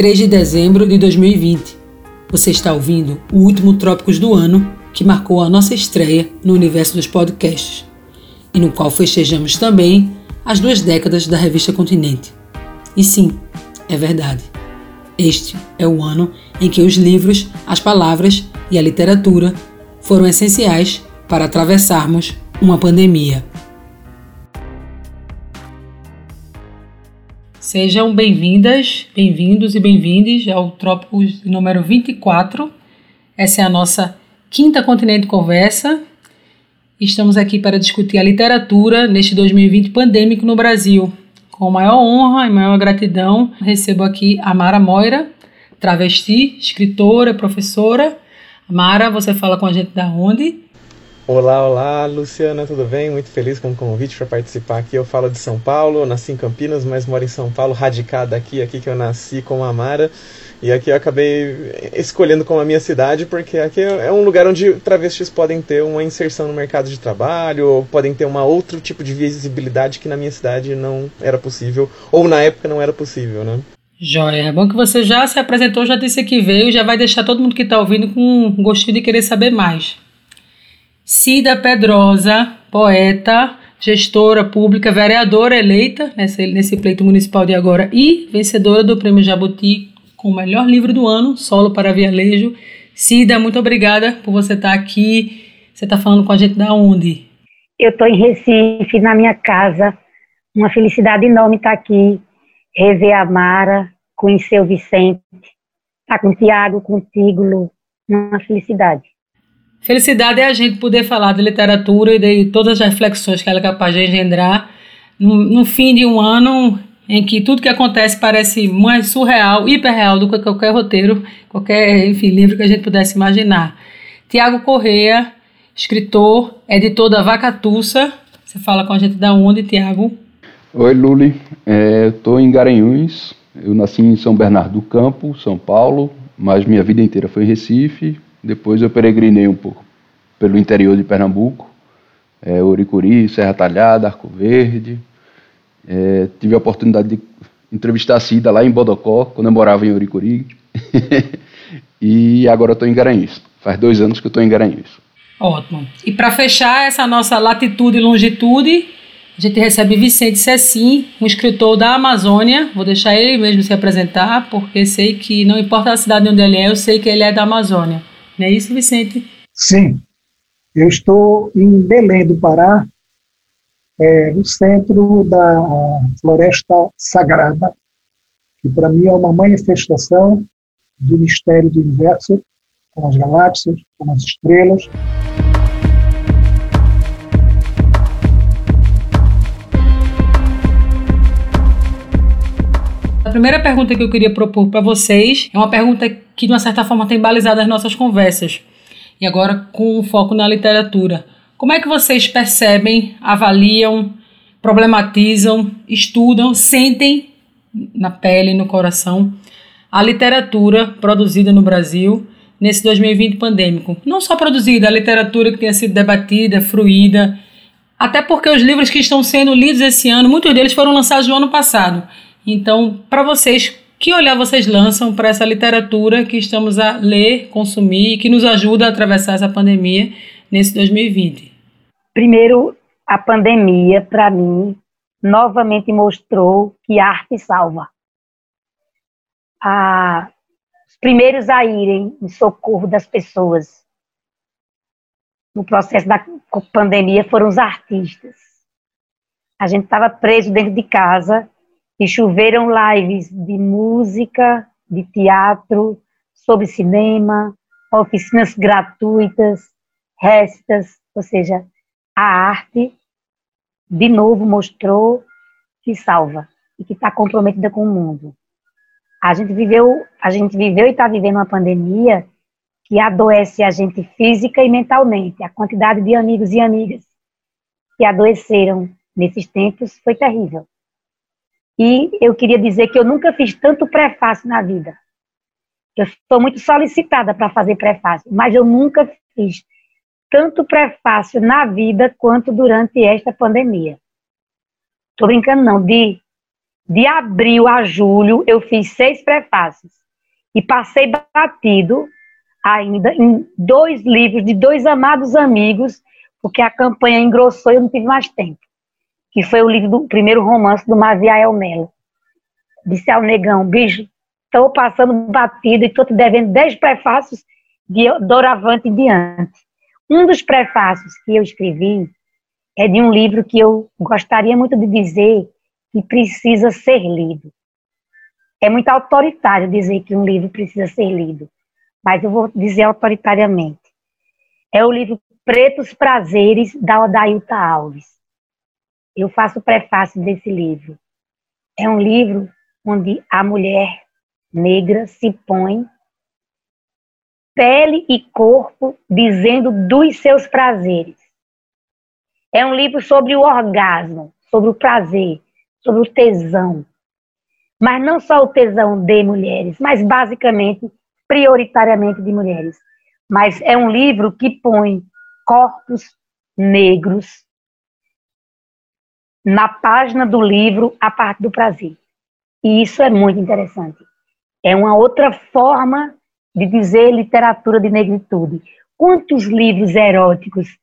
23 de dezembro de 2020. Você está ouvindo o último Trópicos do ano, que marcou a nossa estreia no universo dos podcasts, e no qual festejamos também as duas décadas da revista Continente. E sim, é verdade. Este é o ano em que os livros, as palavras e a literatura foram essenciais para atravessarmos uma pandemia. Sejam bem-vindas, bem-vindos e bem-vindes ao Trópicos número 24. Essa é a nossa quinta Continente Conversa. Estamos aqui para discutir a literatura neste 2020 pandêmico no Brasil. Com maior honra e maior gratidão, recebo aqui a Mara Moira, travesti, escritora, professora. Mara, você fala com a gente da onde? Olá, olá, Luciana, tudo bem? Muito feliz com o convite para participar aqui. Eu falo de São Paulo, nasci em Campinas, mas moro em São Paulo, radicada aqui, aqui que eu nasci com a Mara. E aqui eu acabei escolhendo como a minha cidade, porque aqui é um lugar onde travestis podem ter uma inserção no mercado de trabalho, ou podem ter uma outro tipo de visibilidade que na minha cidade não era possível, ou na época não era possível, né? Joia, é bom que você já se apresentou, já disse que veio, já vai deixar todo mundo que está ouvindo com gostinho de querer saber mais. Cida Pedrosa, poeta, gestora pública, vereadora eleita nesse, nesse pleito municipal de agora e vencedora do Prêmio Jabuti com o melhor livro do ano, Solo para Vialejo. Cida, muito obrigada por você estar aqui. Você está falando com a gente da onde? Eu estou em Recife, na minha casa. Uma felicidade enorme estar aqui, rever a Mara, conhecer o Vicente, estar com o Tiago, contigo, Lu. Uma felicidade. Felicidade é a gente poder falar de literatura e de todas as reflexões que ela é capaz de engendrar no, no fim de um ano em que tudo que acontece parece mais surreal, hiperreal do que qualquer roteiro, qualquer enfim, livro que a gente pudesse imaginar. Tiago Correia, escritor, editor da Vacatussa. Você fala com a gente da onde, Tiago? Oi, Luli. É, estou em Garanhuns. Eu nasci em São Bernardo do Campo, São Paulo, mas minha vida inteira foi em Recife. Depois eu peregrinei um pouco pelo interior de Pernambuco, é, Uricuri, Serra Talhada, Arco Verde. É, tive a oportunidade de entrevistar a Cida lá em Bodocó, quando eu morava em Uricuri. e agora estou em Garanhuns. Faz dois anos que estou em Garanhuns. Ótimo. E para fechar essa nossa latitude e longitude, a gente recebe Vicente Cecim, um escritor da Amazônia. Vou deixar ele mesmo se apresentar, porque sei que não importa a cidade onde ele é, eu sei que ele é da Amazônia. Não é isso, Vicente? Sim. Eu estou em Belém do Pará, é, no centro da Floresta Sagrada, que para mim é uma manifestação do mistério do universo, com as galáxias, com as estrelas. A primeira pergunta que eu queria propor para vocês é uma pergunta que, de uma certa forma, tem balizado as nossas conversas. E agora com foco na literatura. Como é que vocês percebem, avaliam, problematizam, estudam, sentem na pele, no coração, a literatura produzida no Brasil nesse 2020 pandêmico? Não só produzida, a literatura que tenha sido debatida, fruída, até porque os livros que estão sendo lidos esse ano, muitos deles foram lançados no ano passado. Então, para vocês, que olhar vocês lançam para essa literatura que estamos a ler, consumir e que nos ajuda a atravessar essa pandemia nesse 2020? Primeiro, a pandemia, para mim, novamente mostrou que a arte salva. Os primeiros a irem em socorro das pessoas no processo da pandemia foram os artistas. A gente estava preso dentro de casa e choveram lives de música, de teatro, sobre cinema, oficinas gratuitas, restas, ou seja, a arte de novo mostrou que salva e que está comprometida com o mundo. A gente viveu, a gente viveu e está vivendo uma pandemia que adoece a gente física e mentalmente. A quantidade de amigos e amigas que adoeceram nesses tempos foi terrível. E eu queria dizer que eu nunca fiz tanto prefácio na vida. Eu sou muito solicitada para fazer prefácio, mas eu nunca fiz tanto prefácio na vida quanto durante esta pandemia. Estou brincando, não, de De abril a julho, eu fiz seis prefácios e passei batido ainda em dois livros de dois amados amigos, porque a campanha engrossou e eu não tive mais tempo. Que foi o livro do primeiro romance do Maziael Melo. Disse ao negão, bicho, estou passando batido e estou te devendo dez prefácios de doravante em diante. Um dos prefácios que eu escrevi é de um livro que eu gostaria muito de dizer que precisa ser lido. É muito autoritário dizer que um livro precisa ser lido, mas eu vou dizer autoritariamente. É o livro Pretos Prazeres, da Odailta Alves. Eu faço o prefácio desse livro. É um livro onde a mulher negra se põe pele e corpo dizendo dos seus prazeres. É um livro sobre o orgasmo, sobre o prazer, sobre o tesão. Mas não só o tesão de mulheres, mas basicamente prioritariamente de mulheres. Mas é um livro que põe corpos negros na página do livro a parte do prazer. E isso é muito interessante. É uma outra forma de dizer literatura de negritude. Quantos livros eróticos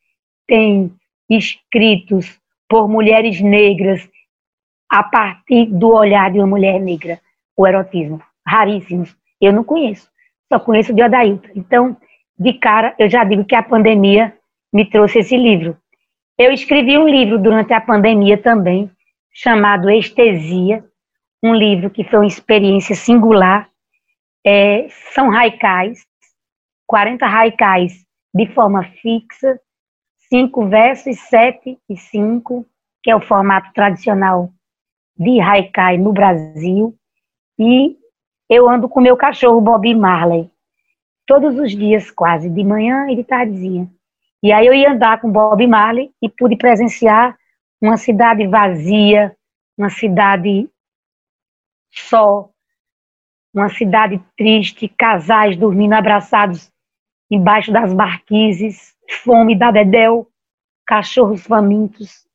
tem escritos por mulheres negras a partir do olhar de uma mulher negra? O erotismo. Raríssimos. Eu não conheço só conheço de Odailton. Então, de cara, eu já digo que a pandemia me trouxe esse livro. Eu escrevi um livro durante a pandemia também, chamado Estesia, um livro que foi uma experiência singular. É, são haikais, 40 haikais de forma fixa, cinco versos, sete e cinco, que é o formato tradicional de haikai no Brasil, e eu ando com meu cachorro Bob Marley, todos os dias, quase, de manhã e de tardezinha. E aí eu ia andar com Bob Marley e pude presenciar uma cidade vazia, uma cidade só, uma cidade triste, casais dormindo abraçados embaixo das marquises, fome da Dedel, cachorros famintos.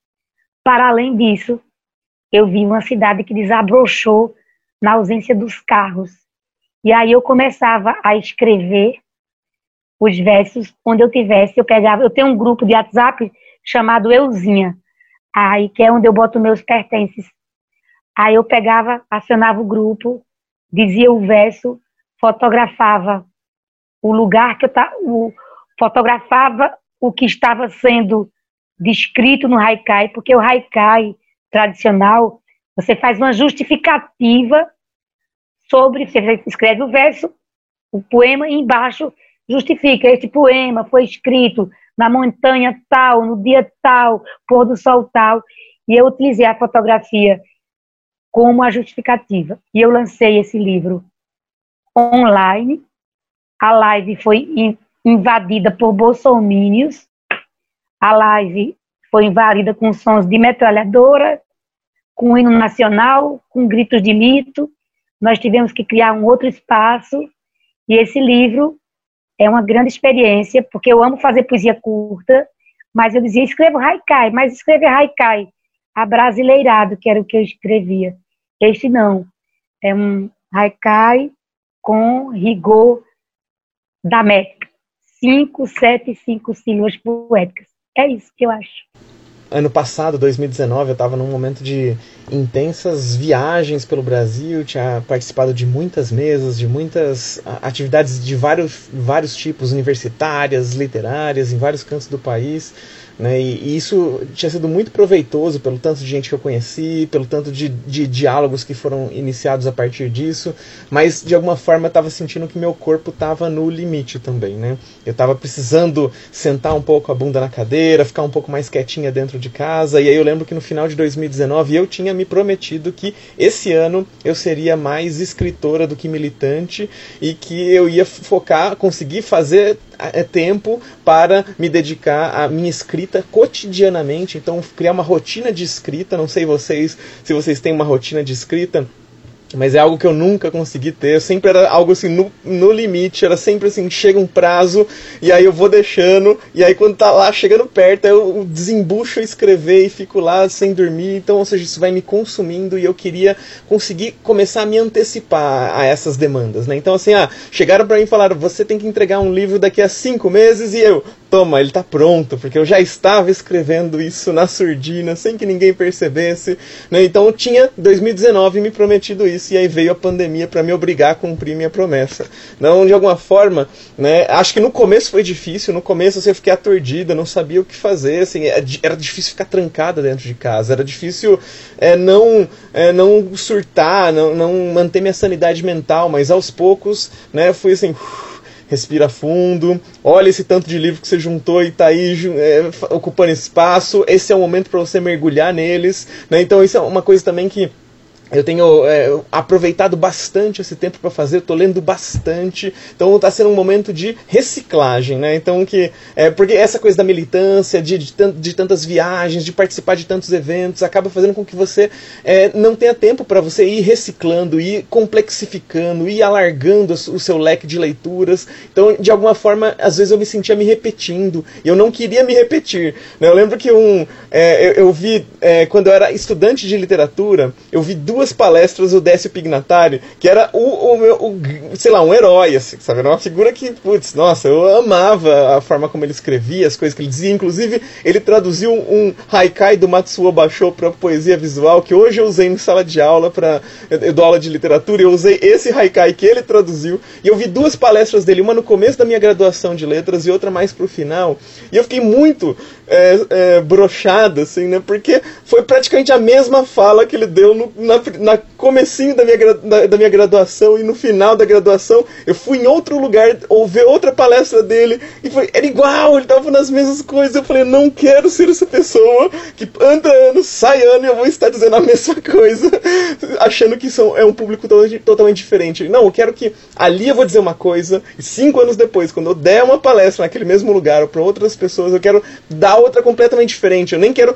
Para além disso, eu vi uma cidade que desabrochou na ausência dos carros. E aí eu começava a escrever os versos onde eu tivesse, eu pegava, eu tenho um grupo de WhatsApp chamado Euzinha, aí que é onde eu boto meus pertences. Aí eu pegava, acionava o grupo, dizia o verso, fotografava o lugar que eu tá, o, fotografava o que estava sendo descrito no haikai, porque o haikai tradicional você faz uma justificativa sobre, você escreve o verso, o poema, e embaixo justifica. Esse poema foi escrito na montanha tal, no dia tal, pôr do sol tal. E eu utilizei a fotografia como a justificativa. E eu lancei esse livro online. A live foi invadida por bolsomínios. A live foi invadida com sons de metralhadora, com hino nacional, com gritos de mito. Nós tivemos que criar um outro espaço, e esse livro é uma grande experiência, porque eu amo fazer poesia curta, mas eu dizia, escrevo haikai, mas escrever haikai, abrasileirado, que era o que eu escrevia. Este não, é um haikai com rigor da métrica, cinco, sete, cinco sílabas poéticas. É isso que eu acho ano passado, 2019, eu estava num momento de intensas viagens pelo Brasil, tinha participado de muitas mesas, de muitas atividades de vários, vários tipos, universitárias, literárias, em vários cantos do país. Né? E, isso tinha sido muito proveitoso pelo tanto de gente que eu conheci, pelo tanto de, de diálogos que foram iniciados a partir disso, mas de alguma forma eu estava sentindo que meu corpo estava no limite também. Né? Eu estava precisando sentar um pouco a bunda na cadeira, ficar um pouco mais quietinha dentro de casa, e aí eu lembro que no final de 2019 eu tinha me prometido que esse ano eu seria mais escritora do que militante e que eu ia focar, conseguir fazer tempo para me dedicar à minha escrita cotidianamente. Então, criar uma rotina de escrita. Não sei vocês se vocês têm uma rotina de escrita mas é algo que eu nunca consegui ter. Sempre era algo assim no, no limite, era sempre assim, chega um prazo e aí eu vou deixando, e aí quando tá lá chegando perto, eu desembucho a escrever e fico lá sem dormir. Então, ou seja, isso vai me consumindo e eu queria conseguir começar a me antecipar a essas demandas, né? Então, assim, ah, chegaram para mim e falaram: você tem que entregar um livro daqui a cinco meses, e eu, toma, ele está pronto, porque eu já estava escrevendo isso na surdina, sem que ninguém percebesse. Né? Então eu tinha, 2019, me prometido isso, e aí veio a pandemia para me obrigar a cumprir minha promessa. Não, de alguma forma, né, acho que no começo foi difícil, no começo assim, eu fiquei aturdida, não sabia o que fazer, assim, é era difícil ficar trancada dentro de casa, era difícil é, não, é, não surtar, não, não manter minha sanidade mental, mas aos poucos, né, fui assim respira fundo, olha esse tanto de livro que você juntou e está aí é, ocupando espaço. Esse é o momento para você mergulhar neles. Né? Então, isso é uma coisa também que eu tenho é, aproveitado bastante esse tempo para fazer, estou lendo bastante, então está sendo um momento de reciclagem, né? Então que é porque essa coisa da militância, de, de, de tantas viagens, de participar de tantos eventos, acaba fazendo com que você é, não tenha tempo para você ir reciclando, ir complexificando, ir alargando o seu leque de leituras. Então, de alguma forma, às vezes eu me sentia me repetindo e eu não queria me repetir. Né? Eu lembro que um, é, eu, eu, vi é, quando eu era estudante de literatura, eu vi duas duas palestras o Décio Pignatari, que era o, o meu, o, sei lá, um herói, assim, sabe? Era uma figura que, putz, nossa, eu amava a forma como ele escrevia, as coisas que ele dizia. Inclusive, ele traduziu um haikai do Matsuo Basho para poesia visual, que hoje eu usei em sala de aula, para eu dou aula de literatura, eu usei esse haikai que ele traduziu, e eu vi duas palestras dele, uma no começo da minha graduação de letras e outra mais pro final, e eu fiquei muito é, é, brochado, assim, né? Porque foi praticamente a mesma fala que ele deu no, na, na comecinho da minha, da, da, minha graduação e no final da graduação eu fui em outro lugar ouvir outra palestra dele e foi, era igual, ele tava nas mesmas coisas. Eu falei, não quero ser essa pessoa que entra ano, sai ano e eu vou estar dizendo a mesma coisa, achando que são, é um público totalmente diferente. Não, eu quero que ali eu vou dizer uma coisa e cinco anos depois, quando eu der uma palestra naquele mesmo lugar ou para outras pessoas, eu quero dar outra completamente diferente. Eu nem quero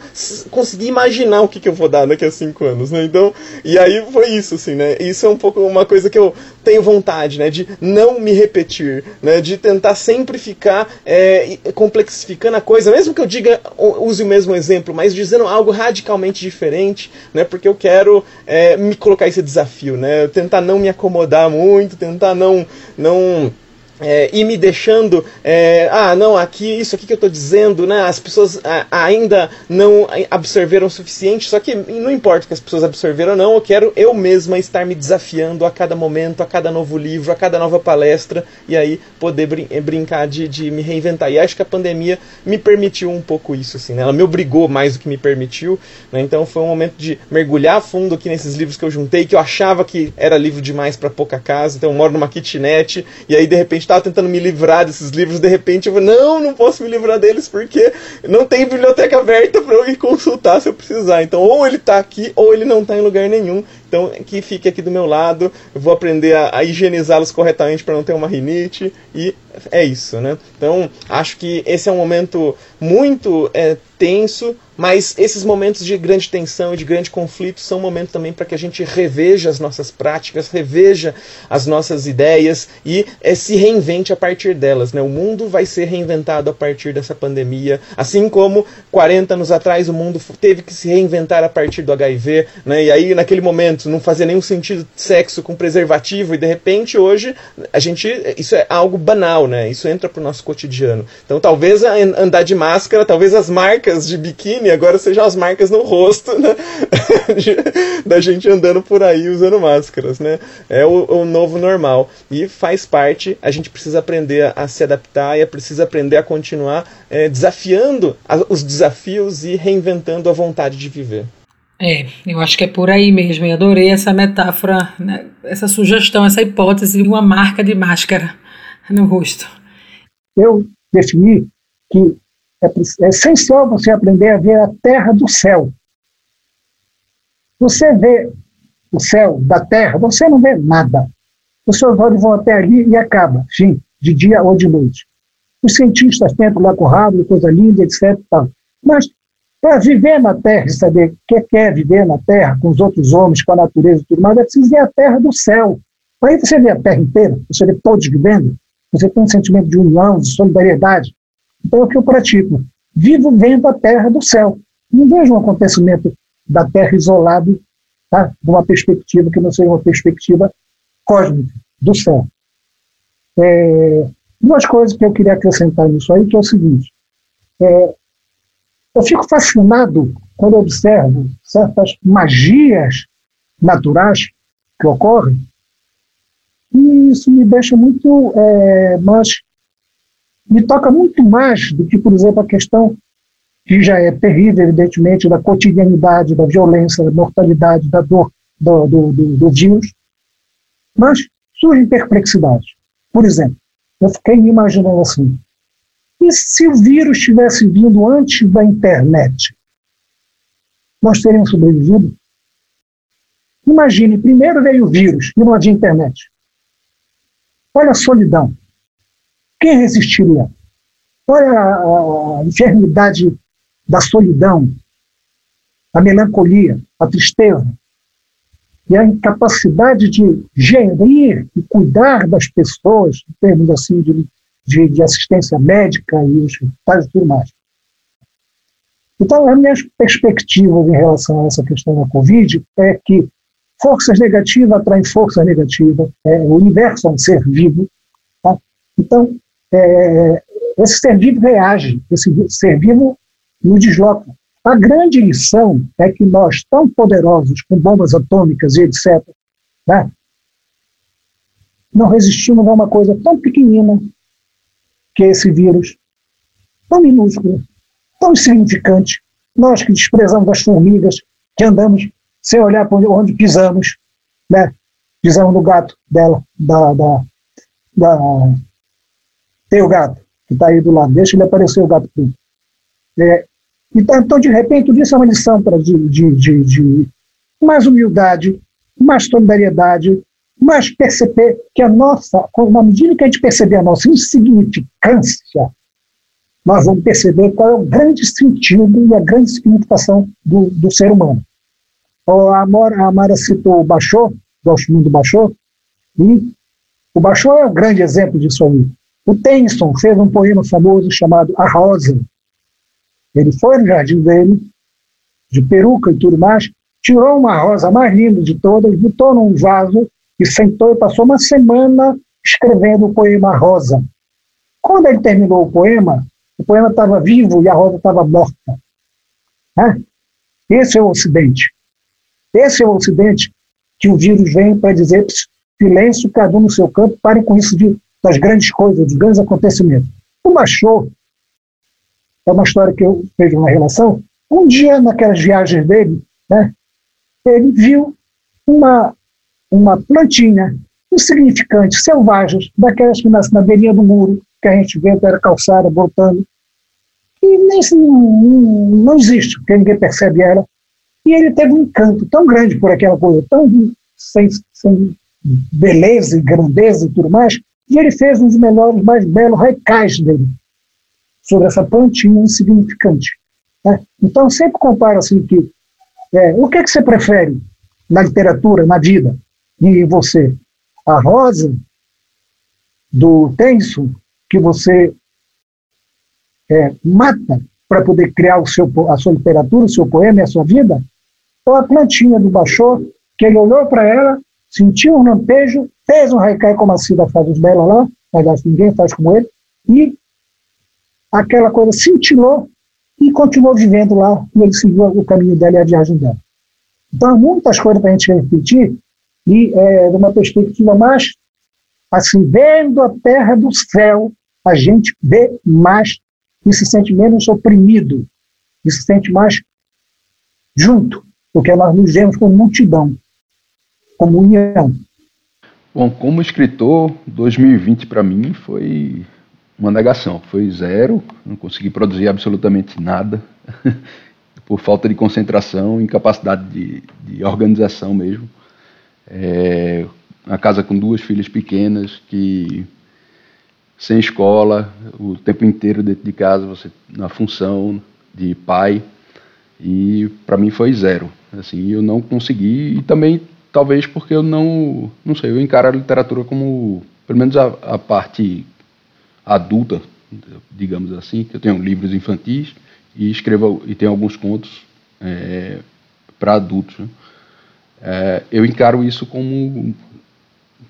conseguir imaginar o que, que eu vou dar daqui a cinco anos, né? Então, e aí foi isso, assim, né? Isso é um pouco uma coisa que eu tenho vontade, né? De não me repetir, né? De tentar sempre ficar é, complexificando a coisa, mesmo que eu diga, use o mesmo exemplo, mas dizendo algo radicalmente diferente, né? Porque eu quero é, me colocar esse desafio, né? Tentar não me acomodar muito, tentar não não é, e me deixando, é, ah, não, aqui, isso aqui que eu estou dizendo, né, as pessoas ainda não absorveram o suficiente, só que não importa que as pessoas absorveram ou não, eu quero eu mesma estar me desafiando a cada momento, a cada novo livro, a cada nova palestra, e aí poder brin brincar de, de me reinventar. E acho que a pandemia me permitiu um pouco isso, assim, né, ela me obrigou mais do que me permitiu, né, então foi um momento de mergulhar fundo aqui nesses livros que eu juntei, que eu achava que era livro demais para pouca casa, então eu moro numa kitnet, e aí de repente estava tentando me livrar desses livros, de repente eu falei, não, não posso me livrar deles porque não tem biblioteca aberta para eu ir consultar se eu precisar. Então, ou ele está aqui, ou ele não está em lugar nenhum. Então, que fique aqui do meu lado, eu vou aprender a, a higienizá-los corretamente para não ter uma rinite, e é isso, né? Então, acho que esse é um momento muito é, tenso, mas esses momentos de grande tensão e de grande conflito são momentos também para que a gente reveja as nossas práticas, reveja as nossas ideias e é, se reinvente a partir delas. Né? O mundo vai ser reinventado a partir dessa pandemia, assim como 40 anos atrás o mundo teve que se reinventar a partir do HIV, né? e aí naquele momento não fazia nenhum sentido sexo com preservativo e de repente hoje a gente isso é algo banal, né? Isso entra para o nosso cotidiano. Então talvez andar de máscara, talvez as marcas de biquíni agora sejam as marcas no rosto né? da gente andando por aí usando máscaras, né? É o, o, novo normal e faz parte. A gente precisa aprender a, se adaptar e é precisa aprender a continuar é, desafiando a, os desafios e reinventando a vontade de viver. É, eu acho que é por aí mesmo. Eu adorei essa metáfora, né? essa sugestão, essa hipótese de uma marca de máscara no rosto. Eu defini que é, é essencial você aprender a ver a terra do céu. Você vê o céu da terra, você não vê nada. Os seus olhos vão até ali e acaba, sim, de dia ou de noite. Os cientistas tentam lá com o rabo, coisa linda, etc. Tal. Mas Para viver na Terra e saber o que quer viver na Terra, com os outros homens, com a natureza e tudo mais, é preciso ver a Terra do céu. Aí você vê a Terra inteira, você vê todos vivendo, você tem um sentimento de união, de solidariedade. É o que eu pratico. Vivo vendo a Terra do céu. Não vejo um acontecimento da Terra isolado, tá? de uma perspectiva que não seja uma perspectiva cósmica, do céu. É, duas coisas que eu queria acrescentar nisso aí, que é o seguinte. É, eu fico fascinado quando observo certas magias naturais que ocorrem, e isso me deixa muito é, mais. Me toca muito mais do que, por exemplo, a questão que já é terrível, evidentemente, da cotidianidade, da violência, da mortalidade, da dor do, do, do, do vírus, mas surgem perplexidades. Por exemplo, eu fiquei me imaginando assim, e se o vírus tivesse vindo antes da internet? Nós teríamos sobrevivido? Imagine, primeiro veio o vírus e não havia internet. Olha a solidão. Quem resistiria? Olha a, a enfermidade da solidão, a melancolia, a tristeza e a incapacidade de gerir e cuidar das pessoas, em termos assim de de, de assistência médica e hospitais e tudo mais. Então, as minhas perspectivas em relação a essa questão da Covid é que forças negativas atraem forças negativas, é, o universo é um ser vivo. Tá? Então, é, esse ser vivo reage, esse ser vivo nos desloca. A grande lição é que nós, tão poderosos, com bombas atômicas e etc., né, não resistimos a uma coisa tão pequenina que é esse vírus, tão minúsculo, tão insignificante, nós que desprezamos as formigas, que andamos sem olhar para onde, pisamos, né? pisamos no gato dela, da, da, da... tem o gato que está aí do lado, deixa ele aparecer o gato preto. É, então, então, de repente, isso é uma lição para de, de, de, de mais humildade, mais solidariedade, mas perceber que a nossa, na medida que a gente perceber a nossa insignificância, nós vamos perceber qual é o grande sentido e a grande significação do, do ser humano. A Amara, a citou o Bachot, gosto muito do Bachot, e o Bachot é um grande exemplo disso aí. O Tennyson fez um poema famoso chamado A Rosa. Ele foi no jardim dele, de peruca e tudo mais, tirou uma rosa mais linda de todas, botou num vaso e sentou e passou uma semana escrevendo o poema Rosa. Quando ele terminou o poema, o poema estava vivo e a rosa estava morta. Né? Esse é o Ocidente. Esse é o Ocidente que o vírus vem para dizer silêncio, cada um no seu campo, parem com isso de, das grandes coisas, dos grandes acontecimentos. O Machot, é uma história que eu vejo na relação, um dia naquelas viagens dele, né, ele viu uma uma plantinha insignificante, selvagens, daquelas que nascem na beirinha do muro, que a gente vê pela calçada brotando, e nem não, não existe, porque ninguém percebe ela. E ele teve um encanto tão grande por aquela coisa, tão sem, sem beleza e grandeza e tudo mais, e ele fez um dos melhores, mais belos recais dele sobre essa plantinha insignificante. Né? Então, sempre comparo assim que é, o que, é que você prefere na literatura, na vida? e você. A rosa do tenso que você é, mata para poder criar o seu, a sua literatura, o seu poema e a sua vida, ou a plantinha do Bachô, que ele olhou para ela, sentiu um lampejo, fez um haikai como a Cida faz os Bela lá, mas ninguém faz como ele, e aquela coisa cintilou e continuou vivendo lá, e ele seguiu o caminho dela e a viagem dela. Então, há muitas coisas para a gente refletir, e é, de uma perspectiva mais assim, vendo a terra do céu, a gente vê mais e se sente menos oprimido, e se sente mais junto, porque nós nos vemos como multidão, como união. Bom, como escritor, 2020 para mim foi uma negação, foi zero, não consegui produzir absolutamente nada, por falta de concentração, incapacidade de, de organização mesmo. É, uma casa com duas filhas pequenas que sem escola, o tempo inteiro dentro de casa, você na função de pai. E para mim foi zero. Assim, eu não consegui e também talvez porque eu não, não sei, eu encaro a literatura como pelo menos a, a parte adulta, digamos assim, que eu tenho livros infantis e escrevo e tenho alguns contos é, para adultos. Né? É, eu encaro isso como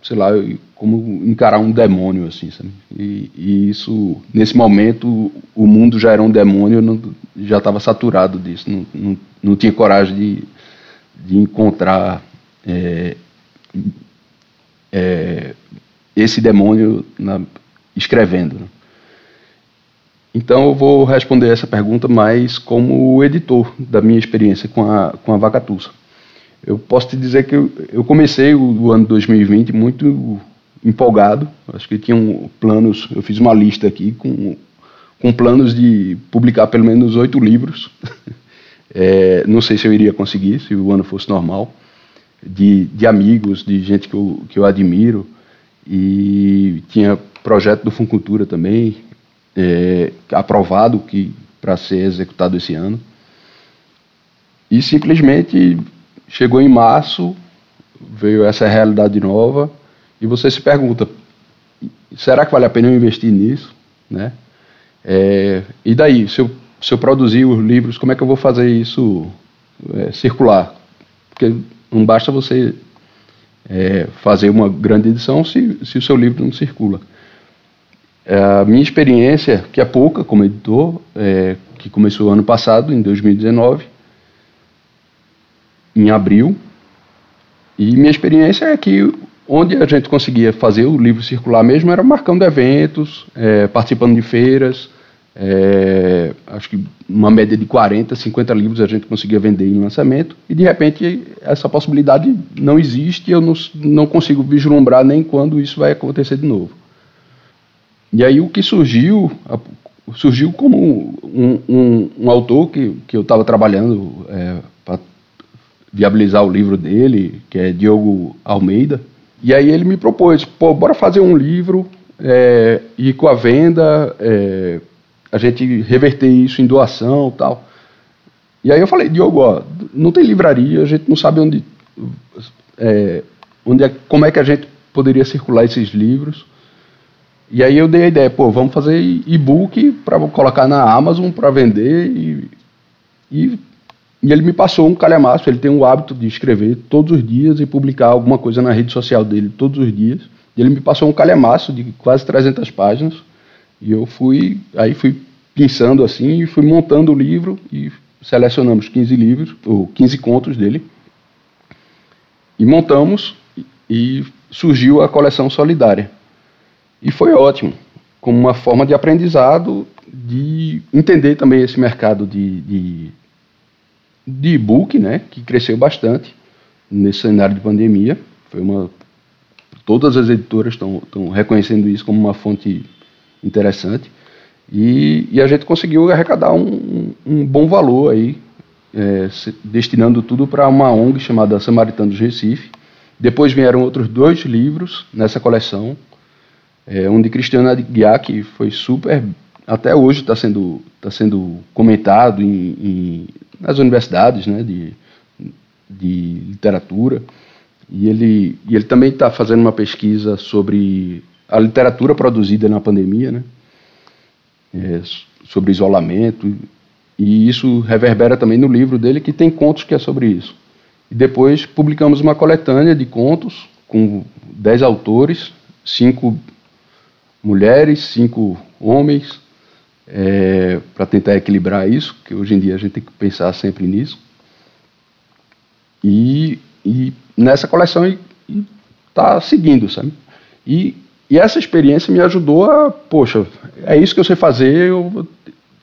sei lá, como encarar um demônio, assim, sabe? E, e isso, nesse momento, o mundo já era um demônio, eu não, já estava saturado disso, não, não, não, tinha coragem de, de encontrar é, é, esse demônio na, escrevendo. Né? Então eu vou responder essa pergunta mais como editor da minha experiência com a, com a Vacatussa eu posso te dizer que eu, eu comecei o, o, ano 2020 muito empolgado. Acho que tinha um, planos, eu fiz uma lista aqui com, com planos de publicar pelo menos oito livros. é, não sei se eu iria conseguir, se o ano fosse normal. De, de amigos, de gente que eu, que eu admiro. E tinha projeto do Funcultura também, é, aprovado que para ser executado esse ano. E simplesmente chegou em março, veio essa realidade nova, e você se pergunta, será que vale a pena eu investir nisso? Né? É, e daí, se eu, se eu produzir os livros, como é que eu vou fazer isso é, circular? Porque não basta você é, fazer uma grande edição se, se o seu livro não circula. É, a minha experiência, que é pouca como editor, é, que começou ano passado, em 2019, em abril. E minha experiência é que onde a gente conseguia fazer o livro circular mesmo era marcando eventos, é, participando de feiras. É, acho que uma média de 40, 50 livros a gente conseguia vender em lançamento, e de repente essa possibilidade não existe, eu não, não consigo vislumbrar nem quando isso vai acontecer de novo. E aí o que surgiu, surgiu como um, um, um autor que, que eu estava trabalhando é, para viabilizar o livro dele, que é Diogo Almeida. E aí ele me propôs, pô, bora fazer um livro é, e com a venda é, a gente reverter isso em doação tal. E aí eu falei, Diogo, ó, não tem livraria, a gente não sabe onde, é, onde é, como é que a gente poderia circular esses livros. E aí eu dei a ideia, pô, vamos fazer e-book para colocar na Amazon para vender e, e e ele me passou um calhamaço, ele tem o hábito de escrever todos os dias e publicar alguma coisa na rede social dele todos os dias. Ele me passou um calhamaço de quase 300 páginas. E eu fui, aí fui pensando assim e fui montando o livro e selecionamos 15 livros, ou 15 contos dele. E montamos e surgiu a coleção solidária. E foi ótimo, como uma forma de aprendizado, de entender também esse mercado de, de de e-book, né, que cresceu bastante nesse cenário de pandemia. Foi uma todas as editoras estão reconhecendo isso como uma fonte interessante e, e a gente conseguiu arrecadar um, um bom valor aí, é, destinando tudo para uma ONG chamada Samaritanos Recife. Depois vieram outros dois livros nessa coleção, é, um de Cristiana Aguiar, que foi super, até hoje está sendo, tá sendo comentado em, em nas universidades né, de, de literatura. E ele, e ele também está fazendo uma pesquisa sobre a literatura produzida na pandemia, né, é, sobre isolamento. E isso reverbera também no livro dele, que tem contos que é sobre isso. E depois publicamos uma coletânea de contos com dez autores, cinco mulheres, cinco homens, é, para tentar equilibrar isso, que hoje em dia a gente tem que pensar sempre nisso. E, e nessa coleção está seguindo, sabe? E, e essa experiência me ajudou a, poxa, é isso que eu sei fazer, eu,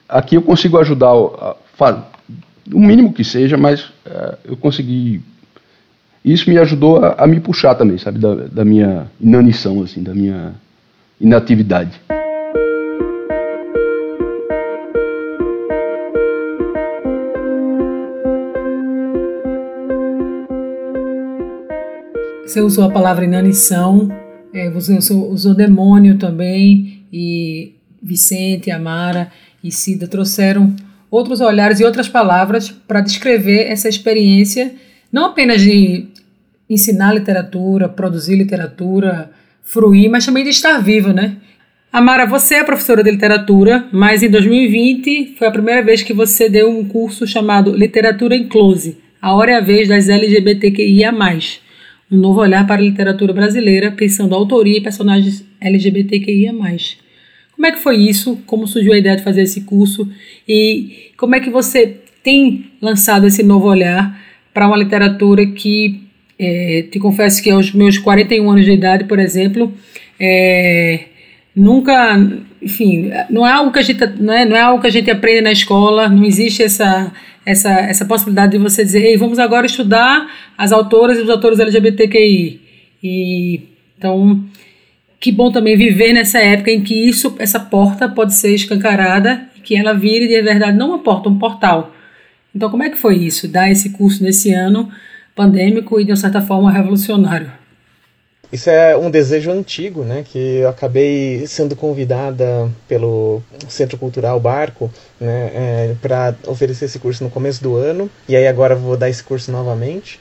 aqui eu consigo ajudar, a, o mínimo que seja, mas é, eu consegui. Isso me ajudou a, a me puxar também, sabe, da, da minha inanição, assim, da minha inatividade. Você usou a palavra inanição, é, você usou, usou demônio também, e Vicente, Amara e Cida trouxeram outros olhares e outras palavras para descrever essa experiência, não apenas de ensinar literatura, produzir literatura, fruir, mas também de estar vivo, né? Amara, você é professora de literatura, mas em 2020 foi a primeira vez que você deu um curso chamado Literatura em Close. A hora é a vez das LGBTQIA+. Um novo olhar para a literatura brasileira, pensando autoria e personagens LGBTQIA+. Como é que foi isso? Como surgiu a ideia de fazer esse curso? E como é que você tem lançado esse novo olhar para uma literatura que, é, te confesso que aos meus 41 anos de idade, por exemplo, é, nunca, enfim, não é algo que a gente, não é, não é algo que a gente aprende na escola, não existe essa, essa, essa possibilidade de você dizer, ei, vamos agora estudar as autoras e os autores LGBTQI. E, então, que bom também viver nessa época em que isso, essa porta pode ser escancarada e que ela vire de verdade não uma porta, um portal. Então, como é que foi isso, dar esse curso nesse ano pandêmico e de uma certa forma revolucionário? Isso é um desejo antigo, né? Que eu acabei sendo convidada pelo Centro Cultural Barco, né? É, para oferecer esse curso no começo do ano. E aí agora vou dar esse curso novamente.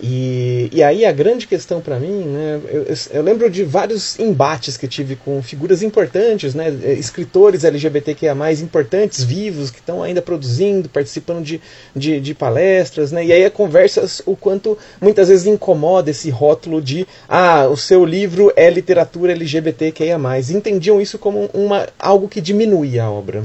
E, e aí a grande questão para mim, né, eu, eu, lembro de vários embates que tive com figuras importantes, né, escritores LGBTQIA+, importantes, vivos, que estão ainda produzindo, participando de, de, de, palestras, né, e aí a conversa, o quanto muitas vezes incomoda esse rótulo de, ah, o seu livro é literatura LGBTQIA+, entendiam isso como uma, algo que diminuía a obra.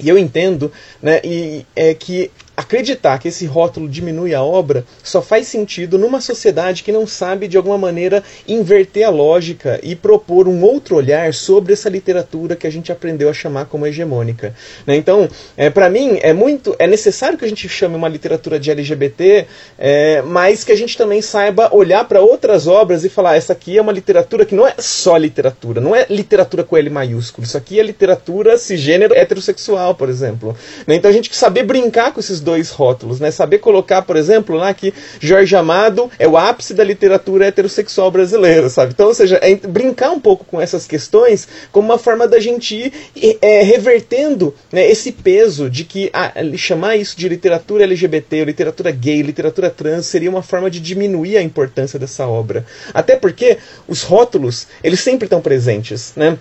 E eu entendo né, e, é que acreditar que esse rótulo diminui a obra só faz sentido numa sociedade que não sabe de alguma maneira inverter a lógica e propor um outro olhar sobre essa literatura que a gente aprendeu a chamar como hegemônica. Né? Então, é, para mim é muito é necessário que a gente chame uma literatura de LGBT, é, mas que a gente também saiba olhar para outras obras e falar essa aqui é uma literatura que não é só literatura, não é literatura com L maiúsculo. Isso aqui é literatura cisgênero heterossexual, por exemplo. Né? Então a gente que saber brincar com esses dois rótulos, né? Saber colocar, por exemplo, lá que Jorge Amado é o ápice da literatura heterossexual brasileira, sabe? Então, ou seja, é brincar um pouco com essas questões como uma forma da gente ir é, revertendo né, esse peso de que a, chamar isso de literatura LGBT, literatura gay, literatura trans seria uma forma de diminuir a importância dessa obra. Até porque os rótulos, eles sempre estão presentes, né?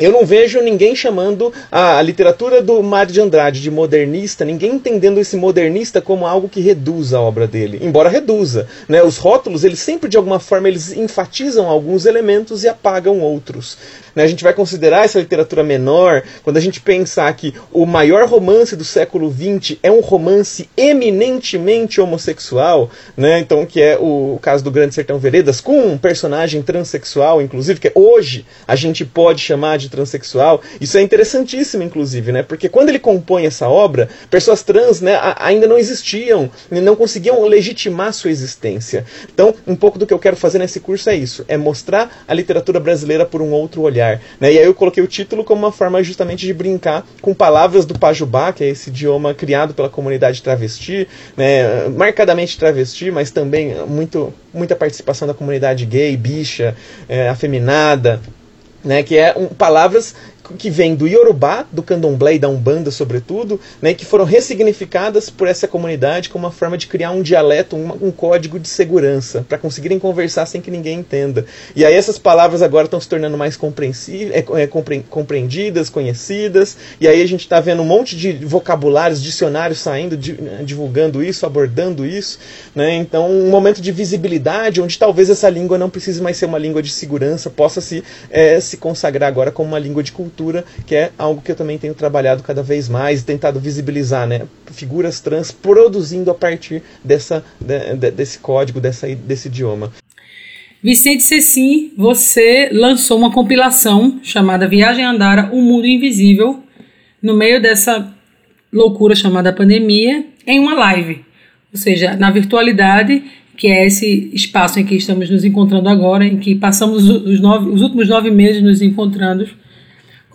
Eu não vejo ninguém chamando a, literatura do Mário de Andrade de modernista, ninguém entendendo esse modernista como algo que reduz a obra dele, embora reduza. Né? Os rótulos, eles sempre de alguma forma eles enfatizam alguns elementos e apagam outros. Né? A gente vai considerar essa literatura menor quando a gente pensar que o maior romance do século XX é um romance eminentemente homossexual, né? então que é o, caso do Grande Sertão Veredas, com um personagem transexual, inclusive, que hoje a gente pode chamar de transexual. Isso é interessantíssimo, inclusive, né? porque quando ele compõe essa obra, pessoas trans né, ainda não existiam, não conseguiam legitimar sua existência. Então, um pouco do que eu quero fazer nesse curso é isso, é mostrar a literatura brasileira por um outro olhar familiar. Né? E aí eu coloquei o título como uma forma justamente de brincar com palavras do Pajubá, que é esse idioma criado pela comunidade travesti, né? marcadamente travesti, mas também muito, muita participação da comunidade gay, bicha, é, afeminada, né, que é um, palavras que vêm do Yorubá, do Candomblé e da Umbanda, sobretudo, né, que foram ressignificadas por essa comunidade como uma forma de criar um dialeto, um, um código de segurança, para conseguirem conversar sem que ninguém entenda. E aí essas palavras agora estão se tornando mais é, é, compreendidas, conhecidas, e aí a gente está vendo um monte de vocabulários, dicionários saindo, de, né, divulgando isso, abordando isso. Né, então, um momento de visibilidade, onde talvez essa língua não precise mais ser uma língua de segurança, possa se, é, se consagrar agora como uma língua de cultura cultura, que é algo que eu também tenho trabalhado cada vez mais, tentado visibilizar, né? Figuras trans produzindo a partir dessa, de, de, desse código, dessa, desse idioma. Vicente Cecim, você lançou uma compilação chamada Viagem Andara, O Mundo Invisível, no meio dessa loucura chamada pandemia, em uma live. Ou seja, na virtualidade, que é esse espaço em que estamos nos encontrando agora, em que passamos os, nove, os últimos nove meses nos encontrando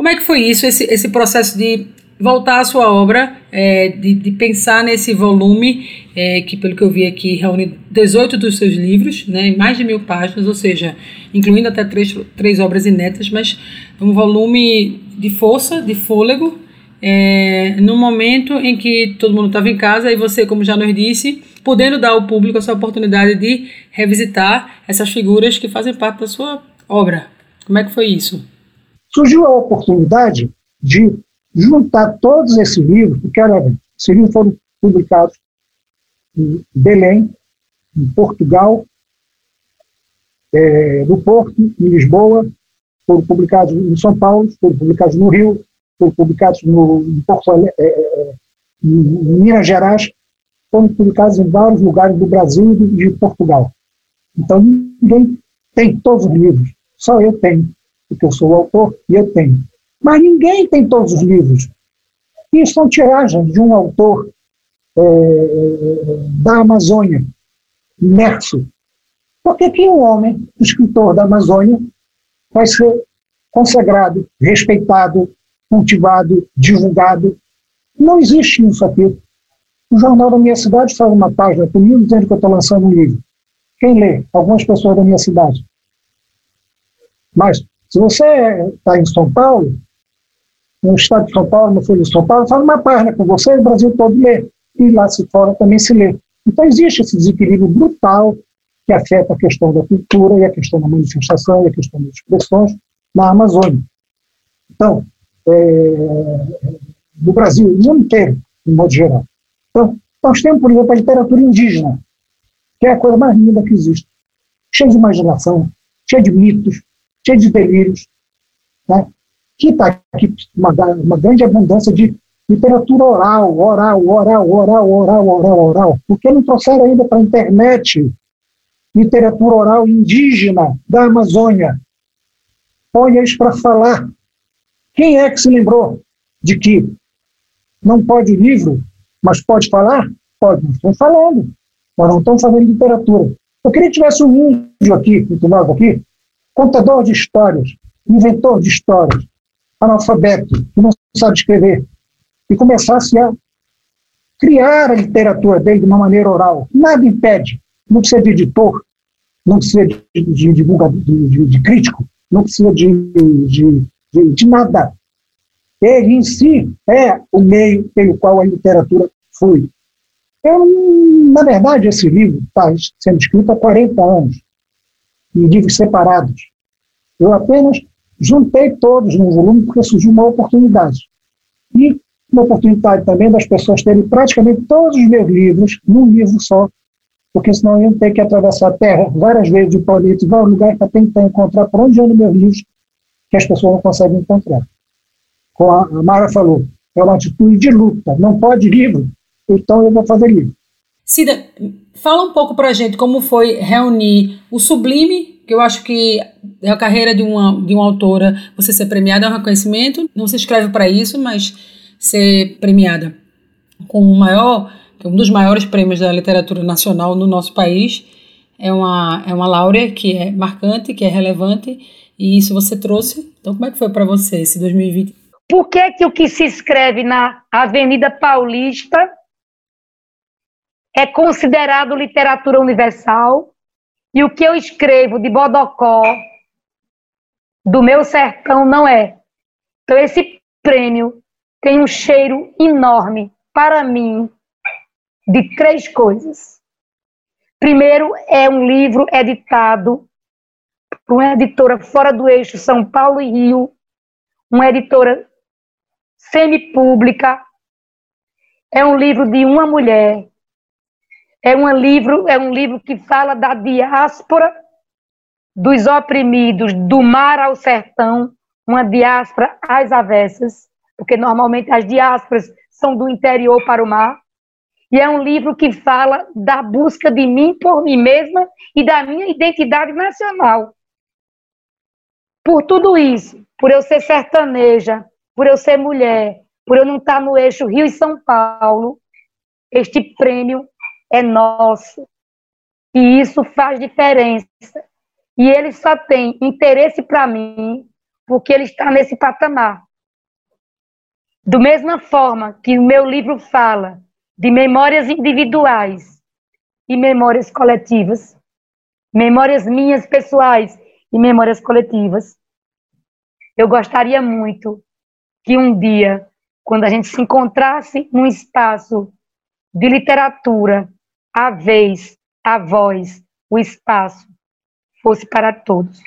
como é que foi isso, esse, esse processo de voltar à sua obra, é, de, de, pensar nesse volume, é, que pelo que eu vi aqui reúne 18 dos seus livros, né, mais de mil páginas, ou seja, incluindo até três, três obras inéditas, mas um volume de força, de fôlego, é, no momento em que todo mundo estava em casa e você, como já nos disse, podendo dar ao público essa oportunidade de revisitar essas figuras que fazem parte da sua obra. Como é que foi isso? Surgiu a oportunidade de juntar todos esses livros, porque, olha, esses livros foram publicados em Belém, em Portugal, é, no Porto, em Lisboa, foram publicados em São Paulo, foram publicados no Rio, foram publicados no, em, Porto, é, é, em Minas Gerais, foram publicados em vários lugares do Brasil e de Portugal. Então, ninguém tem todos os livros, só eu tenho, porque eu sou o autor e eu tenho. Mas ninguém tem todos os livros. E são tiragens de um autor é, da Amazônia, Nerso. Por que, um homem, escritor da Amazônia, vai ser consagrado, respeitado, cultivado, divulgado? Não existe isso aqui. O jornal da minha cidade faz uma página comigo dizendo que eu estou lançando um livro. Quem lê? Algumas pessoas da minha cidade. Mas, se você está em São Paulo, no estado de São Paulo, no Folha de São Paulo, faz uma página com você, o Brasil todo lê. E lá se fora também se lê. Então, existe esse desequilíbrio brutal que afeta a questão da cultura e a questão da manifestação e a questão das expressões na Amazônia. Então, é, no Brasil, no mundo inteiro, de modo geral. Então, nós temos, por exemplo, a literatura indígena, que é a coisa mais linda que existe. Cheia de imaginação, cheia de mitos, cheia de delírios. Né? Que está aqui uma, uma grande abundância de literatura oral, oral, oral, oral, oral, oral, oral. Por que não trouxeram ainda para a internet literatura oral indígena da Amazônia? Põe isso para falar. Quem é que se lembrou de que não pode livro mas pode falar? Pode, estamos falando. Nós não estamos fazendo literatura. Eu queria que tivesse um índio aqui, muito novo aqui, contador de histórias, inventor de histórias, analfabeto, que não sabe escrever, e começasse a criar a literatura dele de uma maneira oral. Nada impede. Não precisa de editor, não precisa de, de, de, de, crítico, não precisa de, de, nada. Ele em si é o meio pelo qual a literatura flui. Eu, na verdade, esse livro está sendo escrito há 40 anos, em livros separados. Eu apenas juntei todos no volume porque surgiu uma oportunidade. E uma oportunidade também das pessoas terem praticamente todos os meus livros num livro só, porque senão iam ter que atravessar a Terra várias vezes, o planeta, vários lugares para tentar encontrar por onde andam meus livros, que as pessoas não conseguem encontrar como a Mara falou, é uma atitude de luta, não pode livro, então eu vou fazer livro. Cida, fala um pouco para a gente como foi reunir o sublime, que eu acho que é a carreira de uma, de uma autora, você ser premiada é um reconhecimento, não se escreve para isso, mas ser premiada com o maior, um dos maiores prêmios da literatura nacional no nosso país, é uma, é uma laurea que é marcante, que é relevante, e isso você trouxe. Então, como é que foi para você esse 2020? Por que, que o que se escreve na Avenida Paulista é considerado literatura universal e o que eu escrevo de Bodocó, do meu sertão, não é? Então, esse prêmio tem um cheiro enorme para mim de três coisas. Primeiro, é um livro editado por uma editora fora do eixo São Paulo e Rio, uma editora semipública. É um livro de uma mulher. É um livro, é um livro que fala da diáspora dos oprimidos do mar ao sertão, uma diáspora às avessas, porque normalmente as diásporas são do interior para o mar. E é um livro que fala da busca de mim por mim mesma e da minha identidade nacional. Por tudo isso, por eu ser sertaneja, por eu ser mulher, por eu não estar no eixo Rio e São Paulo, este prêmio é nosso. E isso faz diferença. E ele só tem interesse para mim porque ele está nesse patamar. Do mesma forma que o meu livro fala de memórias individuais e memórias coletivas, memórias minhas pessoais e memórias coletivas, eu gostaria muito que um dia quando a gente se encontrasse num espaço de literatura, a vez, a voz, o espaço fosse para todos.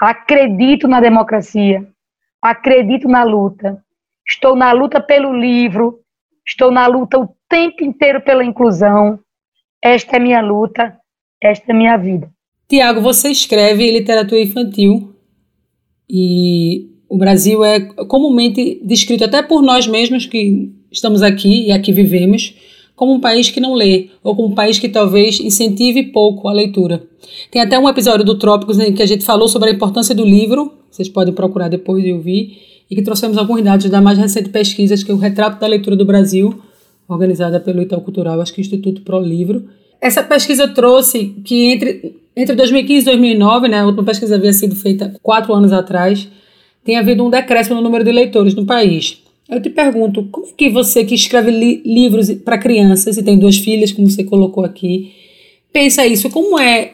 Acredito na democracia, acredito na luta. Estou na luta pelo livro, estou na luta o tempo inteiro pela inclusão. Esta é minha luta, esta é minha vida. Tiago, você escreve literatura infantil e o Brasil é comumente descrito até por nós mesmos que estamos aqui e aqui vivemos como um país que não lê ou como um país que talvez incentive pouco a leitura. Tem até um episódio do Trópicos em que a gente falou sobre a importância do livro, vocês podem procurar depois e ouvir, e que trouxemos alguns dados da mais recente pesquisa, que é o Retrato da Leitura do Brasil, organizada pelo Itaú Cultural, acho que Instituto Pro Livro. Essa pesquisa trouxe que entre, entre 2015 e 2009, né, a última pesquisa havia sido feita quatro anos atrás, tem havido um decréscimo no número de leitores no país. Eu te pergunto, como é que você que escreve li livros para crianças e tem duas filhas, como você colocou aqui, pensa isso? Como é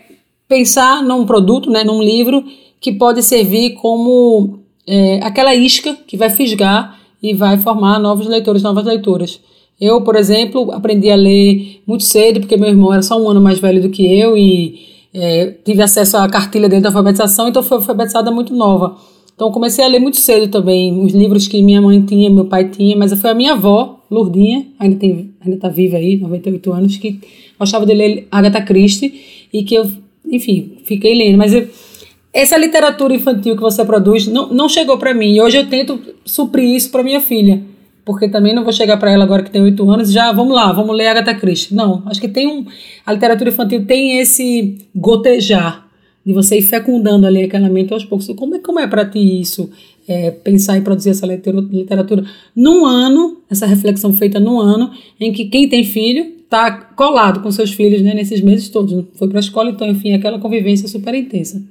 pensar num produto, né, num livro que pode servir como é, aquela isca que vai fisgar e vai formar novos leitores, novas leitoras? Eu, por exemplo, aprendi a ler muito cedo, porque meu irmão era só um ano mais velho do que eu e é, tive acesso à cartilha dentro da alfabetização, então fui alfabetizada muito nova. Então comecei a ler muito cedo também os livros que minha mãe tinha, meu pai tinha, mas foi a minha avó, Lourdinha, ainda tem, ainda está viva aí, 98 anos, que gostava de ler Agatha Christie e que eu, enfim, fiquei lendo. Mas eu, essa literatura infantil que você produz não, não chegou para mim. E hoje eu tento suprir isso para minha filha, porque também não vou chegar para ela agora que tem 8 anos já, vamos lá, vamos ler Agatha Christie. Não, acho que tem um a literatura infantil tem esse gotejar de você ir fecundando ali aquela mente aos poucos. Como é, como é para ti isso? É, pensar em produzir essa literatura num ano, essa reflexão feita num ano, em que quem tem filho está colado com seus filhos né, nesses meses todos. Foi para a escola, então, enfim, aquela convivência super intensa.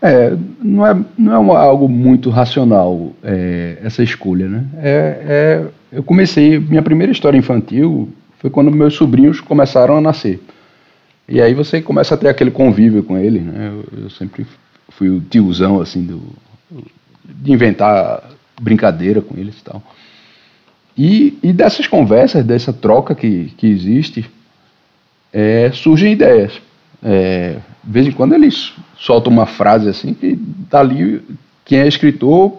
É, não é, não é algo muito racional é, essa escolha, né? É, é, eu comecei, minha primeira história infantil foi quando meus sobrinhos começaram a nascer. E aí você começa a ter aquele convívio com ele, né? Eu, eu sempre fui o tiozão, assim, do, de inventar brincadeira com eles e tal. E, e dessas conversas, dessa troca que, que existe, é, surgem ideias. É, de vez em quando eles soltam uma frase assim que dali quem é escritor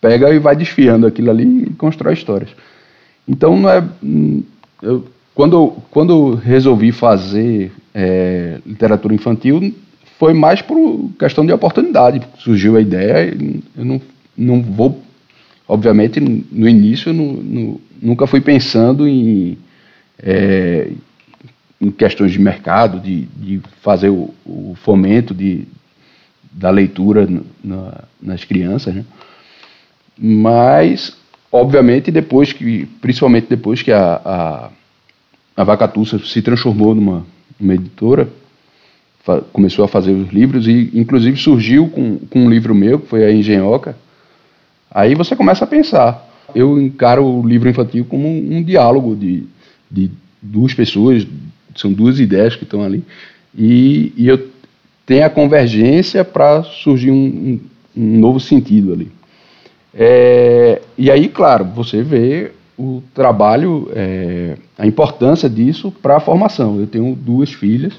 pega e vai desfiando aquilo ali e constrói histórias. Então não é. Eu, quando, quando resolvi fazer é, literatura infantil, foi mais por questão de oportunidade. Surgiu a ideia, eu não, não vou. Obviamente, no início, nunca fui pensando em, é, em questões de mercado, de, de fazer o, o fomento de, da leitura na, nas crianças, né? Mas, obviamente, depois que, principalmente depois que a, a a Vacatussa se transformou numa, numa editora, começou a fazer os livros e inclusive surgiu com, com um livro meu, que foi a Engenhoca. Aí você começa a pensar. Eu encaro o livro infantil como um, um diálogo de, de duas pessoas, são duas ideias que estão ali, e, e eu tenho a convergência para surgir um, um, um, novo sentido ali. É, e aí, claro, você vê o trabalho, é, a importância disso para a formação. Eu tenho duas filhas.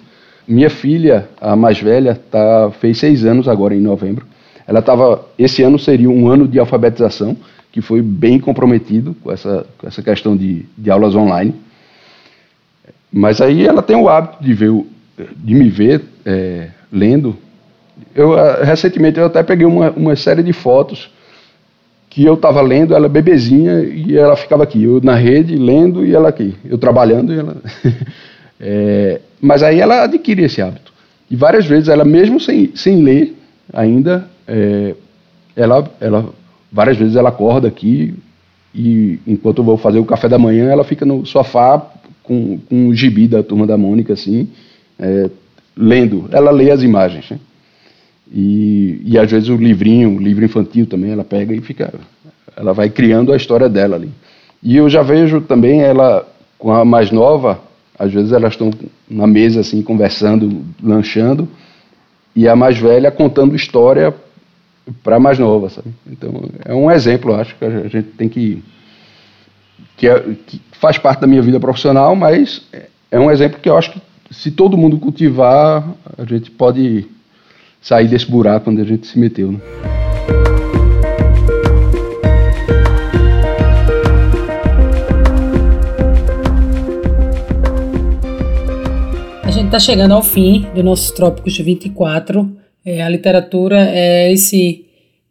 Minha filha, a mais velha, tá, fez seis anos agora em novembro. Ela estava. Esse ano seria um ano de alfabetização, que foi bem comprometido com essa, com essa questão de, de aulas online. Mas aí ela tem o hábito de, ver, de me ver é, lendo. Eu, recentemente eu até peguei uma, uma série de fotos que eu estava lendo, ela bebezinha, e ela ficava aqui, eu na rede lendo e ela aqui, eu trabalhando e ela. é, mas aí ela adquire esse hábito. E várias vezes ela, mesmo sem, sem ler ainda, é, ela, ela, várias vezes ela acorda aqui e enquanto eu vou fazer o café da manhã, ela fica no sofá com, com o gibi da turma da Mônica, assim, é, lendo. Ela lê as imagens. Né? E, e às vezes o livrinho, o livro infantil também, ela pega e fica. Ela vai criando a história dela ali. E eu já vejo também ela com a mais nova, às vezes elas estão na mesa assim, conversando, lanchando, e a mais velha contando história para a mais nova, sabe? Então é um exemplo, acho que a gente tem que que, é, que faz parte da minha vida profissional, mas é um exemplo que eu acho que se todo mundo cultivar, a gente pode sair desse buraco onde a gente se meteu. Né? A gente está chegando ao fim do nosso Trópicos 24. É, a literatura é esse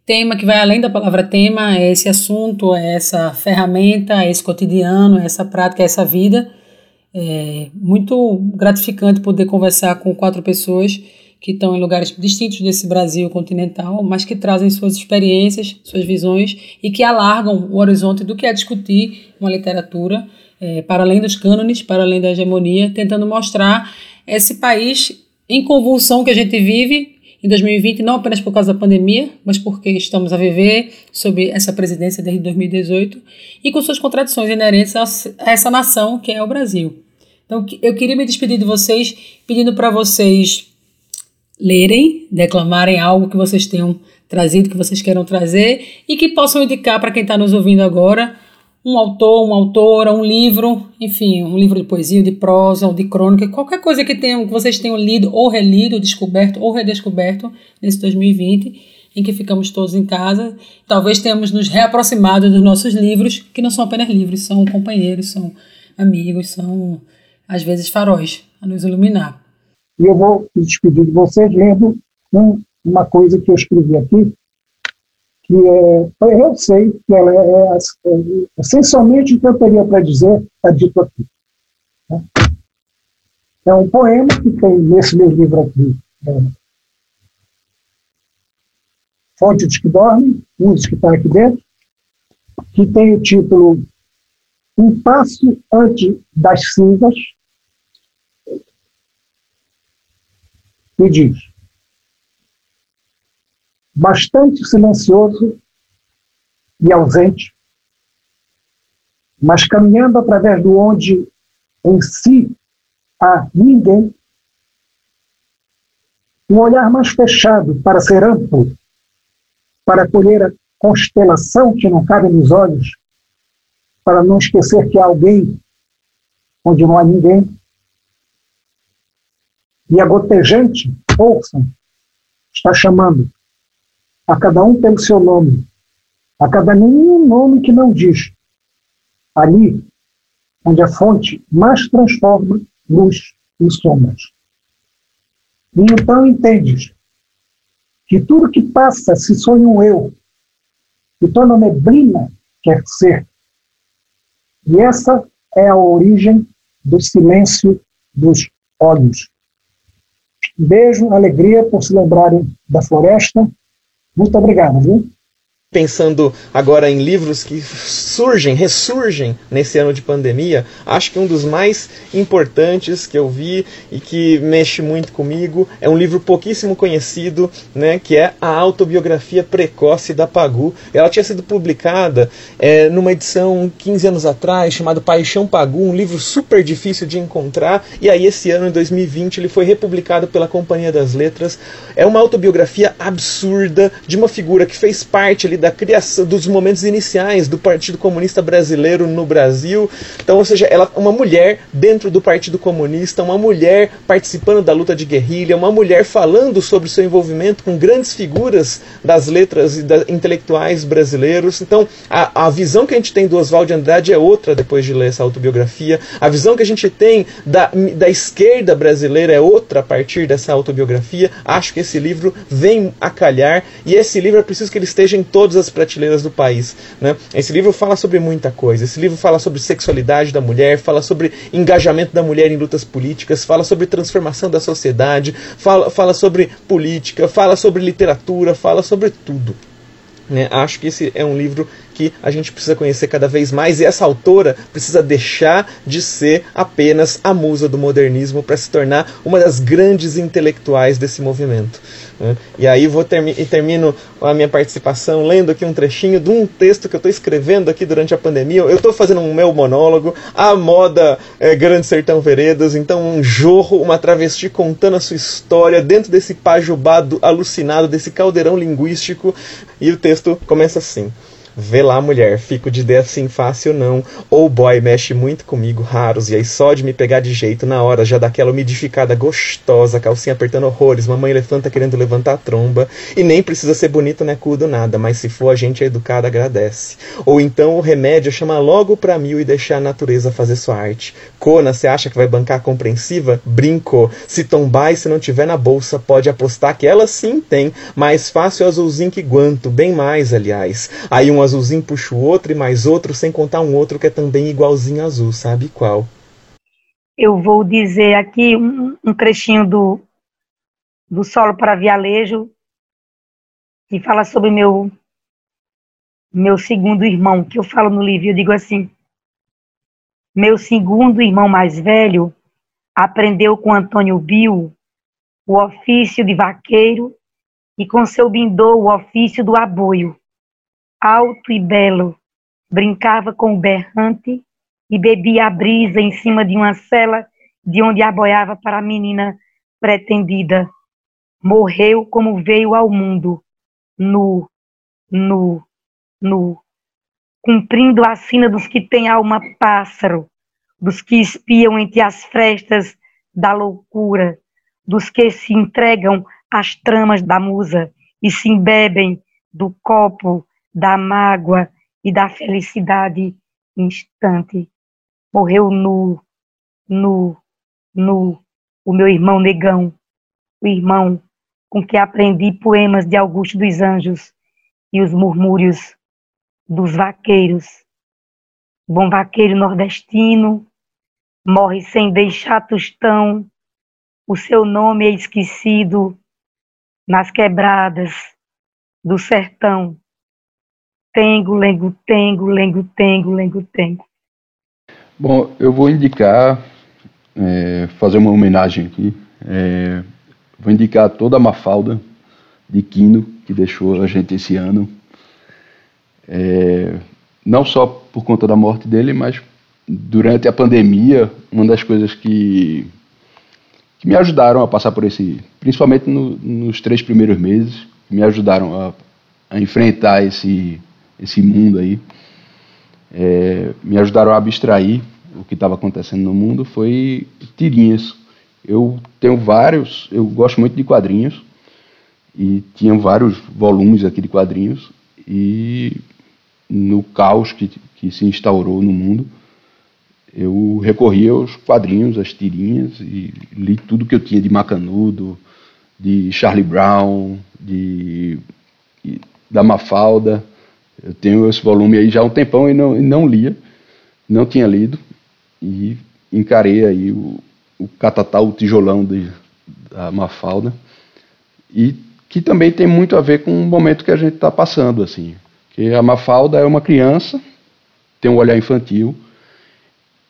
tema que vai além da palavra tema, é esse assunto, é essa ferramenta, é esse cotidiano, é essa prática, é essa vida. É muito gratificante poder conversar com quatro pessoas que estão em lugares distintos desse Brasil continental, mas que trazem suas experiências, suas visões e que alargam o horizonte do que é discutir uma literatura é, para além dos cânones, para além da hegemonia, tentando mostrar esse país em convulsão que a gente vive em 2020, não apenas por causa da pandemia, mas porque estamos a viver sob essa presidência desde 2018 e com suas contradições inerentes a essa nação que é o Brasil. Então, eu queria me despedir de vocês pedindo para vocês lerem, declamarem algo que vocês tenham trazido, que vocês queiram trazer e que possam indicar para quem está nos ouvindo agora um autor, uma autora, um livro, enfim, um livro de poesia, de prosa, ou de crônica, qualquer coisa que, tenham, que vocês tenham lido ou relido, descoberto ou redescoberto nesse 2020, em que ficamos todos em casa. Talvez tenhamos nos reaproximado dos nossos livros, que não são apenas livros, são companheiros, são amigos, são às vezes faróis a nos iluminar. E eu vou me despedir de vocês lendo um, uma coisa que eu escrevi aqui, que é, eu sei que ela é, é, é essencialmente o que eu teria para dizer, está dito aqui. Né? É um poema que tem nesse meu livro aqui, é, Fontes que Dormem, um dos que está aqui dentro, que tem o título Um Passo Antes das Cinzas, e diz: bastante silencioso e ausente, mas caminhando através do onde em si há ninguém, um olhar mais fechado para ser amplo, para colher a constelação que não cabe nos olhos, para não esquecer que há alguém onde não há ninguém. E a gotejante, ouçam, está chamando a cada um pelo seu nome, a cada nenhum nome que não diz. Ali, onde a fonte mais transforma luz em sombras. E então entendes que tudo que passa se sonha um eu, que toda neblina quer ser. E essa é a origem do silêncio dos olhos. Beijo, alegria por se lembrarem da floresta muito obrigado, viu? Pensando agora em livros que surgem, ressurgem nesse ano de pandemia, acho que um dos mais importantes que eu vi e que mexe muito comigo é um livro pouquíssimo conhecido, né, que é a autobiografia precoce da Pagu. Ela tinha sido publicada é, numa edição 15 anos atrás, chamado Paixão Pagu, um livro super difícil de encontrar, e aí esse ano, em 2020, ele foi republicado pela Companhia das Letras. É uma autobiografia absurda de uma figura que fez parte ali da criação dos momentos iniciais do Partido Comunista Brasileiro no Brasil. Então, ou seja, ela uma mulher dentro do Partido Comunista, uma mulher participando da luta de guerrilha, uma mulher falando sobre seu envolvimento com grandes figuras das letras e da, intelectuais brasileiros. Então, a, a visão que a gente tem do Oswald Andrade é outra depois de ler essa autobiografia. A visão que a gente tem da, da esquerda brasileira é outra a partir dessa autobiografia. Acho que esse livro vem a calhar e esse livro é preciso que ele esteja em todas as prateleiras do país. Né? Esse livro fala sobre muita coisa. Esse livro fala sobre sexualidade da mulher, fala sobre engajamento da mulher em lutas políticas, fala sobre transformação da sociedade, fala, fala sobre política, fala sobre literatura, fala sobre tudo. Né? Acho que esse é um livro que a gente precisa conhecer cada vez mais e essa autora precisa deixar de ser apenas a musa do modernismo para se tornar uma das grandes intelectuais desse movimento. Né? E aí vou termi termino a minha participação lendo aqui um trechinho de um texto que eu estou escrevendo aqui durante a pandemia. Eu estou fazendo um meu monólogo, a moda é, Grande Sertão Veredas, então um jorro, uma travesti contando a sua história dentro desse pajubado alucinado, desse caldeirão linguístico. E o texto começa assim. Vê lá, mulher, fico de ideia assim fácil não. Ou boy mexe muito comigo, raros, e aí só de me pegar de jeito na hora já dá aquela umidificada gostosa, calcinha apertando horrores, mamãe elefanta querendo levantar a tromba. E nem precisa ser bonito, né, cudo nada, mas se for a gente é educada, agradece. Ou então o remédio chama logo pra mil e deixar a natureza fazer sua arte. Cona, você acha que vai bancar compreensiva? Brincou. Se tombar e se não tiver na bolsa, pode apostar que ela sim tem. Mais fácil azulzinho que guanto, bem mais, aliás. Aí um azulzinho puxa o outro e mais outro, sem contar um outro que é também igualzinho azul, sabe qual? Eu vou dizer aqui um, um trechinho do, do solo para vialejo, que fala sobre meu meu segundo irmão, que eu falo no livro, eu digo assim: meu segundo irmão mais velho aprendeu com Antônio Bill o ofício de vaqueiro e com seu bindô o ofício do aboio alto e belo, brincava com o berrante e bebia a brisa em cima de uma cela de onde aboiava para a menina pretendida. Morreu como veio ao mundo, nu, nu, nu, cumprindo a sina dos que têm alma pássaro, dos que espiam entre as frestas da loucura, dos que se entregam às tramas da musa e se embebem do copo da mágoa e da felicidade instante. Morreu nu, nu, nu, o meu irmão negão, o irmão com que aprendi poemas de Augusto dos Anjos e os murmúrios dos vaqueiros. Bom vaqueiro nordestino morre sem deixar tostão, o seu nome é esquecido nas quebradas do sertão tengo, lengo, tengo, lengo, tengo, lengo, tengo. Bom, eu vou indicar, é, fazer uma homenagem aqui. É, vou indicar toda a Mafalda de Quino, que deixou a gente esse ano. É, não só por conta da morte dele, mas durante a pandemia, uma das coisas que, que me ajudaram a passar por esse, principalmente no, nos três primeiros meses, me ajudaram a, a enfrentar esse esse mundo aí, é, me ajudaram a abstrair o que estava acontecendo no mundo foi tirinhas. Eu tenho vários, eu gosto muito de quadrinhos e tinha vários volumes aqui de quadrinhos e no caos que, que se instaurou no mundo, eu recorri aos quadrinhos, às tirinhas e li tudo que eu tinha de Macanudo, de Charlie Brown, de da Mafalda, eu tenho esse volume aí já há um tempão e não, e não lia, não tinha lido, e encarei aí o, o Catatá, o tijolão de, da Mafalda, e que também tem muito a ver com o momento que a gente está passando, assim, que a Mafalda é uma criança, tem um olhar infantil,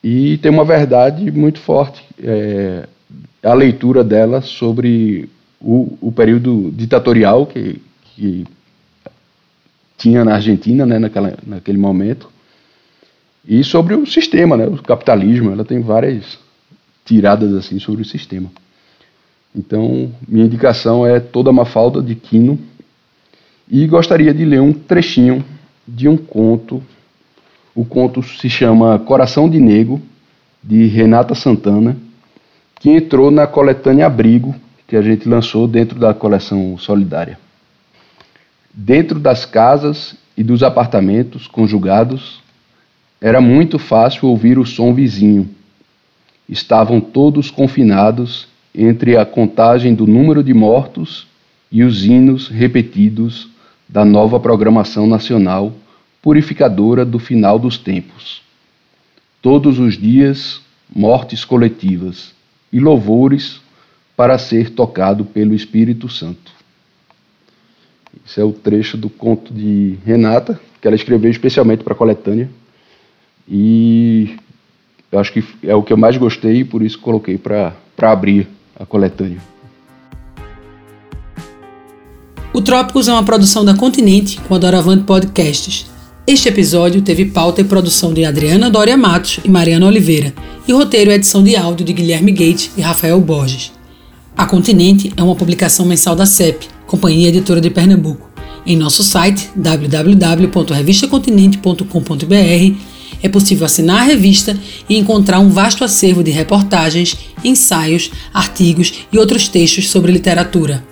e tem uma verdade muito forte, é, a leitura dela sobre o, o período ditatorial que, que tinha na Argentina, né, naquela, naquele momento, e sobre o sistema, né, o capitalismo. Ela tem várias tiradas assim sobre o sistema. Então, minha indicação é Toda uma falta de Quino, e gostaria de ler um trechinho de um conto. O conto se chama Coração de Negro, de Renata Santana, que entrou na coletânea Abrigo, que a gente lançou dentro da coleção Solidária. Dentro das casas e dos apartamentos conjugados, era muito fácil ouvir o som vizinho. Estavam todos confinados entre a contagem do número de mortos e os hinos repetidos da nova programação nacional purificadora do final dos tempos. Todos os dias, mortes coletivas e louvores para ser tocado pelo Espírito Santo. Esse é o trecho do conto de Renata, que ela escreveu especialmente para a coletânea. E eu acho que é o que eu mais gostei e por isso coloquei para abrir a coletânea. O Trópicos é uma produção da Continente com a Doravante Podcasts. Este episódio teve pauta e produção de Adriana Doria Matos e Mariana Oliveira, e roteiro e edição de áudio de Guilherme Gate e Rafael Borges. A Continente é uma publicação mensal da CEP, Companhia Editora de Pernambuco, Em nosso site www.revistacontinente.com.br é possível assinar a revista e encontrar um vasto acervo de reportagens, ensaios, artigos e outros textos sobre literatura.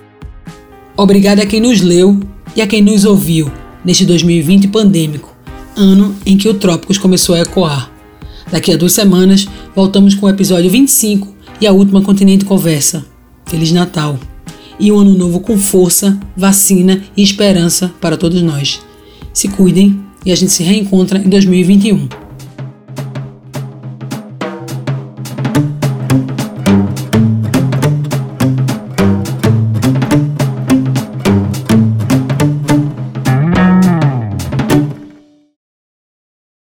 Obrigado a quem nos leu e a quem nos ouviu neste 2020 pandêmico, ano em que o Trópicos começou a ecoar. Daqui a duas semanas voltamos com o episódio 25 e a última Continente Conversa. Feliz Natal! E um ano novo com força, vacina e esperança para todos nós. Se cuidem e a gente se reencontra em 2021.